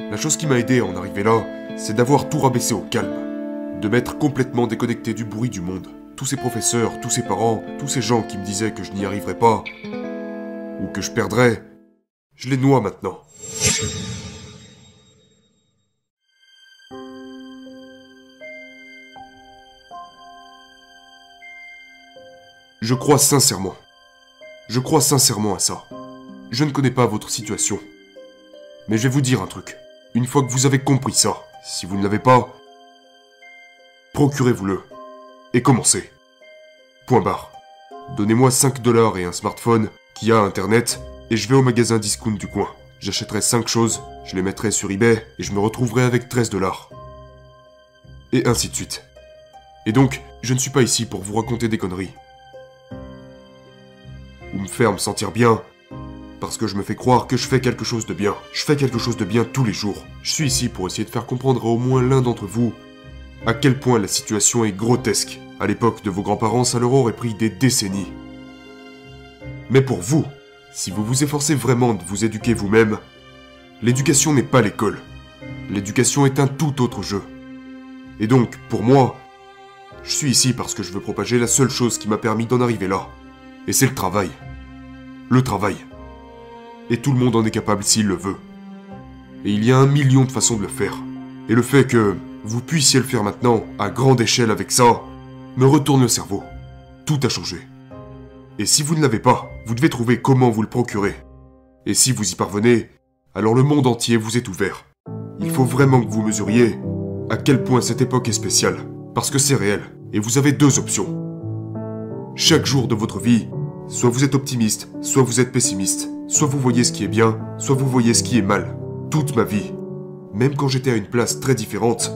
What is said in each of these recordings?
La chose qui m'a aidé à en arriver là, c'est d'avoir tout rabaissé au calme. De m'être complètement déconnecté du bruit du monde. Tous ces professeurs, tous ces parents, tous ces gens qui me disaient que je n'y arriverais pas, ou que je perdrais, je les noie maintenant. Je crois sincèrement. Je crois sincèrement à ça. Je ne connais pas votre situation. Mais je vais vous dire un truc. Une fois que vous avez compris ça, si vous ne l'avez pas, procurez-vous-le. Et commencez. Point barre. Donnez-moi 5 dollars et un smartphone qui a internet, et je vais au magasin discount du coin. J'achèterai 5 choses, je les mettrai sur eBay, et je me retrouverai avec 13 dollars. Et ainsi de suite. Et donc, je ne suis pas ici pour vous raconter des conneries. Ou me faire me sentir bien, parce que je me fais croire que je fais quelque chose de bien. Je fais quelque chose de bien tous les jours. Je suis ici pour essayer de faire comprendre à au moins l'un d'entre vous à quel point la situation est grotesque. À l'époque de vos grands-parents, ça leur aurait pris des décennies. Mais pour vous, si vous vous efforcez vraiment de vous éduquer vous-même, l'éducation n'est pas l'école. L'éducation est un tout autre jeu. Et donc, pour moi, je suis ici parce que je veux propager la seule chose qui m'a permis d'en arriver là. Et c'est le travail. Le travail. Et tout le monde en est capable s'il le veut. Et il y a un million de façons de le faire. Et le fait que vous puissiez le faire maintenant, à grande échelle avec ça, me retourne le cerveau. Tout a changé. Et si vous ne l'avez pas, vous devez trouver comment vous le procurer. Et si vous y parvenez, alors le monde entier vous est ouvert. Il faut vraiment que vous mesuriez à quel point cette époque est spéciale, parce que c'est réel, et vous avez deux options. Chaque jour de votre vie, soit vous êtes optimiste, soit vous êtes pessimiste, soit vous voyez ce qui est bien, soit vous voyez ce qui est mal. Toute ma vie, même quand j'étais à une place très différente,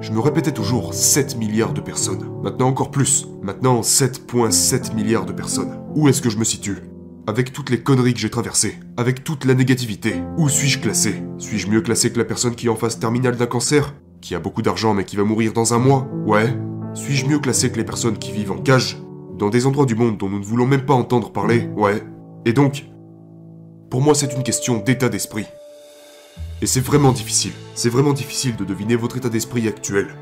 je me répétais toujours 7 milliards de personnes. Maintenant encore plus. Maintenant 7.7 milliards de personnes. Où est-ce que je me situe? Avec toutes les conneries que j'ai traversées, avec toute la négativité, où suis-je classé? Suis-je mieux classé que la personne qui est en phase terminale d'un cancer Qui a beaucoup d'argent mais qui va mourir dans un mois? Ouais. Suis-je mieux classé que les personnes qui vivent en cage Dans des endroits du monde dont nous ne voulons même pas entendre parler? Ouais. Et donc, pour moi c'est une question d'état d'esprit. Et c'est vraiment difficile. C'est vraiment difficile de deviner votre état d'esprit actuel.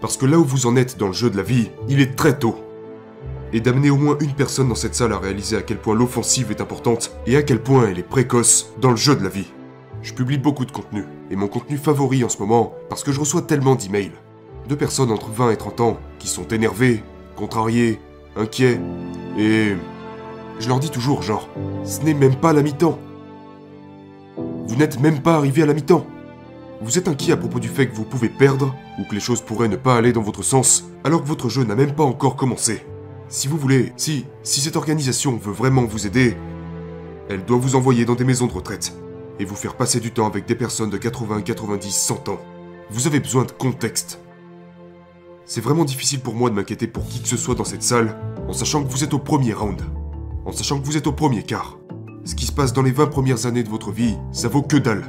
Parce que là où vous en êtes dans le jeu de la vie, il est très tôt. Et d'amener au moins une personne dans cette salle à réaliser à quel point l'offensive est importante et à quel point elle est précoce dans le jeu de la vie. Je publie beaucoup de contenu, et mon contenu favori en ce moment, parce que je reçois tellement d'emails, de personnes entre 20 et 30 ans qui sont énervées, contrariées, inquiets, et... Je leur dis toujours genre, ce n'est même pas la mi-temps. Vous n'êtes même pas arrivé à la mi-temps. Vous êtes inquiet à propos du fait que vous pouvez perdre, ou que les choses pourraient ne pas aller dans votre sens, alors que votre jeu n'a même pas encore commencé. Si vous voulez, si, si cette organisation veut vraiment vous aider, elle doit vous envoyer dans des maisons de retraite, et vous faire passer du temps avec des personnes de 80, 90, 100 ans. Vous avez besoin de contexte. C'est vraiment difficile pour moi de m'inquiéter pour qui que ce soit dans cette salle, en sachant que vous êtes au premier round, en sachant que vous êtes au premier quart. Ce qui se passe dans les 20 premières années de votre vie, ça vaut que dalle.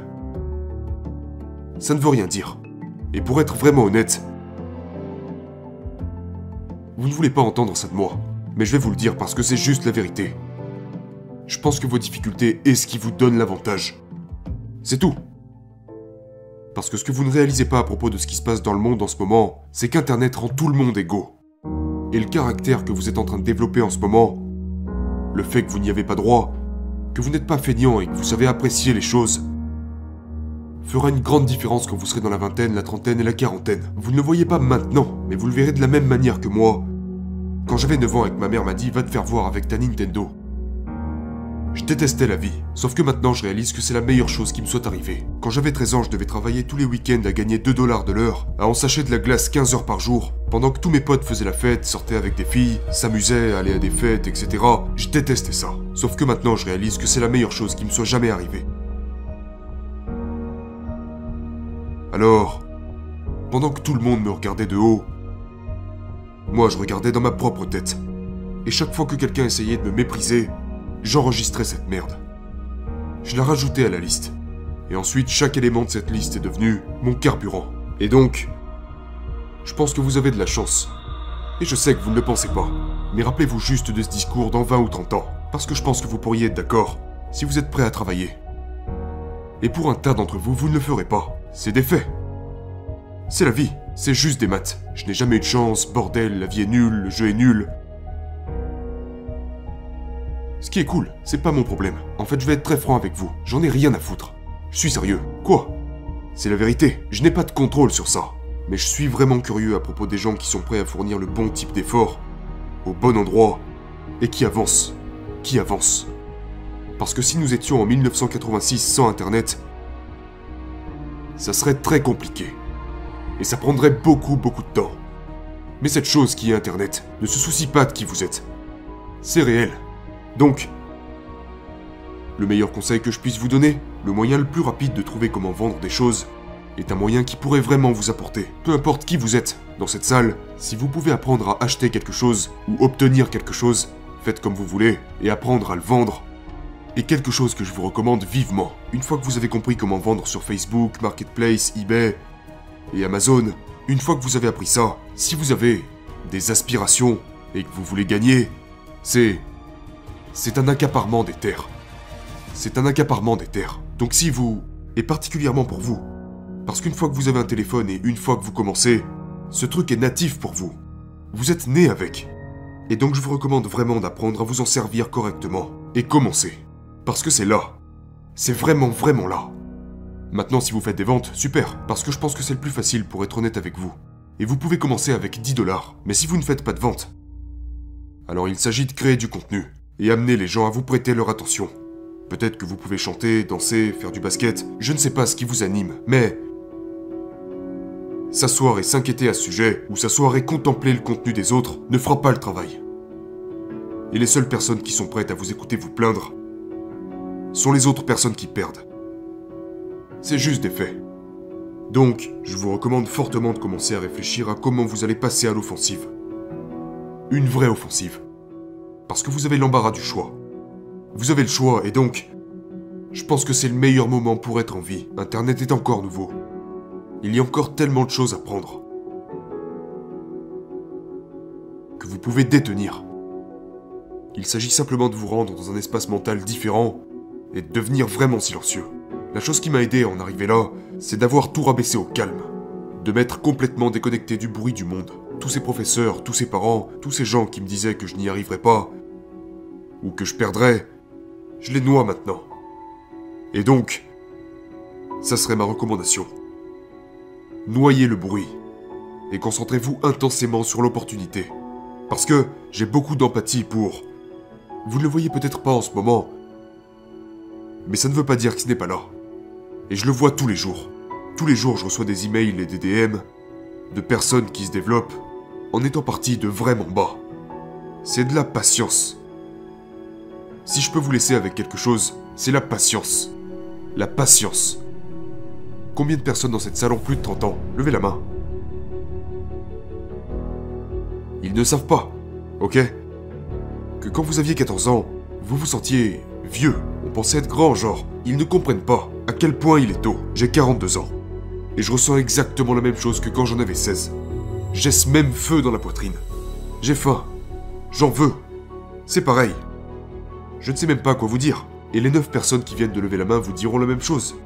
Ça ne veut rien dire. Et pour être vraiment honnête, vous ne voulez pas entendre ça de moi, mais je vais vous le dire parce que c'est juste la vérité. Je pense que vos difficultés est ce qui vous donne l'avantage. C'est tout. Parce que ce que vous ne réalisez pas à propos de ce qui se passe dans le monde en ce moment, c'est qu'Internet rend tout le monde égaux. Et le caractère que vous êtes en train de développer en ce moment, le fait que vous n'y avez pas droit, que vous n'êtes pas feignant et que vous savez apprécier les choses, fera une grande différence quand vous serez dans la vingtaine, la trentaine et la quarantaine. Vous ne le voyez pas maintenant, mais vous le verrez de la même manière que moi. Quand j'avais 9 ans et que ma mère m'a dit va te faire voir avec ta Nintendo. Je détestais la vie, sauf que maintenant je réalise que c'est la meilleure chose qui me soit arrivée. Quand j'avais 13 ans, je devais travailler tous les week-ends à gagner 2 dollars de l'heure, à en sacher de la glace 15 heures par jour, pendant que tous mes potes faisaient la fête, sortaient avec des filles, s'amusaient, allaient à des fêtes, etc. Je détestais ça. Sauf que maintenant je réalise que c'est la meilleure chose qui me soit jamais arrivée. Alors, pendant que tout le monde me regardait de haut, moi je regardais dans ma propre tête. Et chaque fois que quelqu'un essayait de me mépriser, j'enregistrais cette merde. Je la rajoutais à la liste. Et ensuite, chaque élément de cette liste est devenu mon carburant. Et donc, je pense que vous avez de la chance. Et je sais que vous ne le pensez pas. Mais rappelez-vous juste de ce discours dans 20 ou 30 ans. Parce que je pense que vous pourriez être d'accord si vous êtes prêt à travailler. Et pour un tas d'entre vous, vous ne le ferez pas. C'est des faits. C'est la vie, c'est juste des maths. Je n'ai jamais eu de chance, bordel, la vie est nulle, le jeu est nul. Ce qui est cool, c'est pas mon problème. En fait, je vais être très franc avec vous. J'en ai rien à foutre. Je suis sérieux. Quoi? C'est la vérité. Je n'ai pas de contrôle sur ça. Mais je suis vraiment curieux à propos des gens qui sont prêts à fournir le bon type d'effort, au bon endroit, et qui avancent. Qui avancent. Parce que si nous étions en 1986 sans Internet, ça serait très compliqué. Et ça prendrait beaucoup, beaucoup de temps. Mais cette chose qui est Internet ne se soucie pas de qui vous êtes. C'est réel. Donc, le meilleur conseil que je puisse vous donner, le moyen le plus rapide de trouver comment vendre des choses, est un moyen qui pourrait vraiment vous apporter. Peu importe qui vous êtes dans cette salle, si vous pouvez apprendre à acheter quelque chose ou obtenir quelque chose, faites comme vous voulez et apprendre à le vendre, et quelque chose que je vous recommande vivement. Une fois que vous avez compris comment vendre sur Facebook, Marketplace, eBay et Amazon, une fois que vous avez appris ça, si vous avez des aspirations et que vous voulez gagner, c'est... C'est un accaparement des terres. C'est un accaparement des terres. Donc si vous... Et particulièrement pour vous. Parce qu'une fois que vous avez un téléphone et une fois que vous commencez, ce truc est natif pour vous. Vous êtes né avec. Et donc je vous recommande vraiment d'apprendre à vous en servir correctement. Et commencer. Parce que c'est là. C'est vraiment, vraiment là. Maintenant, si vous faites des ventes, super, parce que je pense que c'est le plus facile pour être honnête avec vous. Et vous pouvez commencer avec 10 dollars. Mais si vous ne faites pas de vente, alors il s'agit de créer du contenu et amener les gens à vous prêter leur attention. Peut-être que vous pouvez chanter, danser, faire du basket, je ne sais pas ce qui vous anime, mais s'asseoir et s'inquiéter à ce sujet, ou s'asseoir et contempler le contenu des autres, ne fera pas le travail. Et les seules personnes qui sont prêtes à vous écouter vous plaindre sont les autres personnes qui perdent. C'est juste des faits. Donc, je vous recommande fortement de commencer à réfléchir à comment vous allez passer à l'offensive. Une vraie offensive. Parce que vous avez l'embarras du choix. Vous avez le choix et donc, je pense que c'est le meilleur moment pour être en vie. Internet est encore nouveau. Il y a encore tellement de choses à prendre. Que vous pouvez détenir. Il s'agit simplement de vous rendre dans un espace mental différent et de devenir vraiment silencieux. La chose qui m'a aidé à en arriver là, c'est d'avoir tout rabaissé au calme. De m'être complètement déconnecté du bruit du monde. Tous ces professeurs, tous ces parents, tous ces gens qui me disaient que je n'y arriverais pas, ou que je perdrais, je les noie maintenant. Et donc, ça serait ma recommandation. Noyez le bruit et concentrez-vous intensément sur l'opportunité. Parce que j'ai beaucoup d'empathie pour... Vous ne le voyez peut-être pas en ce moment, mais ça ne veut pas dire que ce n'est pas là. Et je le vois tous les jours. Tous les jours, je reçois des emails et des DM de personnes qui se développent en étant parties de vraiment bas. C'est de la patience. Si je peux vous laisser avec quelque chose, c'est la patience. La patience. Combien de personnes dans cette salle ont plus de 30 ans? Levez la main. Ils ne savent pas, ok? Que quand vous aviez 14 ans, vous vous sentiez vieux. On pensait être grand, genre. Ils ne comprennent pas à quel point il est tôt. J'ai 42 ans. Et je ressens exactement la même chose que quand j'en avais 16. J'ai ce même feu dans la poitrine. J'ai faim. J'en veux. C'est pareil. Je ne sais même pas quoi vous dire. Et les 9 personnes qui viennent de lever la main vous diront la même chose.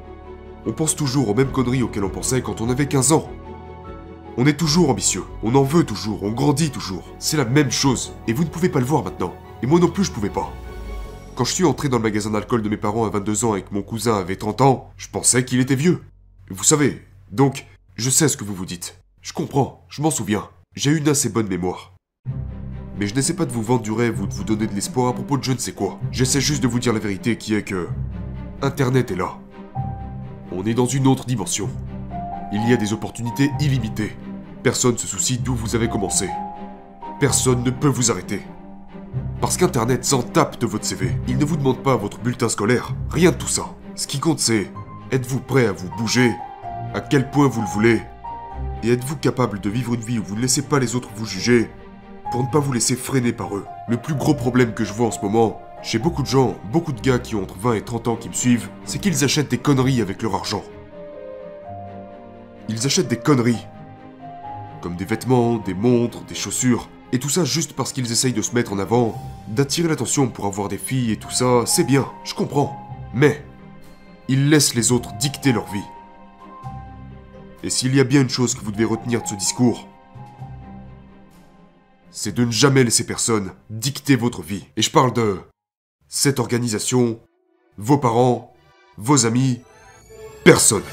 On pense toujours aux mêmes conneries auxquelles on pensait quand on avait 15 ans. On est toujours ambitieux, on en veut toujours, on grandit toujours. C'est la même chose, et vous ne pouvez pas le voir maintenant. Et moi non plus je pouvais pas. Quand je suis entré dans le magasin d'alcool de mes parents à 22 ans et que mon cousin avait 30 ans, je pensais qu'il était vieux. Vous savez, donc, je sais ce que vous vous dites. Je comprends, je m'en souviens. J'ai une assez bonne mémoire. Mais je n'essaie pas de vous vendre du rêve ou de vous donner de l'espoir à propos de je ne sais quoi. J'essaie juste de vous dire la vérité qui est que... Internet est là. On est dans une autre dimension. Il y a des opportunités illimitées. Personne se soucie d'où vous avez commencé. Personne ne peut vous arrêter. Parce qu'Internet s'en tape de votre CV. Il ne vous demande pas votre bulletin scolaire. Rien de tout ça. Ce qui compte c'est, êtes-vous prêt à vous bouger? À quel point vous le voulez? Et êtes-vous capable de vivre une vie où vous ne laissez pas les autres vous juger? Pour ne pas vous laisser freiner par eux Le plus gros problème que je vois en ce moment, chez beaucoup de gens, beaucoup de gars qui ont entre 20 et 30 ans qui me suivent, c'est qu'ils achètent des conneries avec leur argent. Ils achètent des conneries. Comme des vêtements, des montres, des chaussures. Et tout ça juste parce qu'ils essayent de se mettre en avant, d'attirer l'attention pour avoir des filles et tout ça, c'est bien, je comprends. Mais, Ils laissent les autres dicter leur vie. Et s'il y a bien une chose que vous devez retenir de ce discours, c'est de ne jamais laisser personne dicter votre vie. Et je parle de cette organisation, vos parents, vos amis, personne.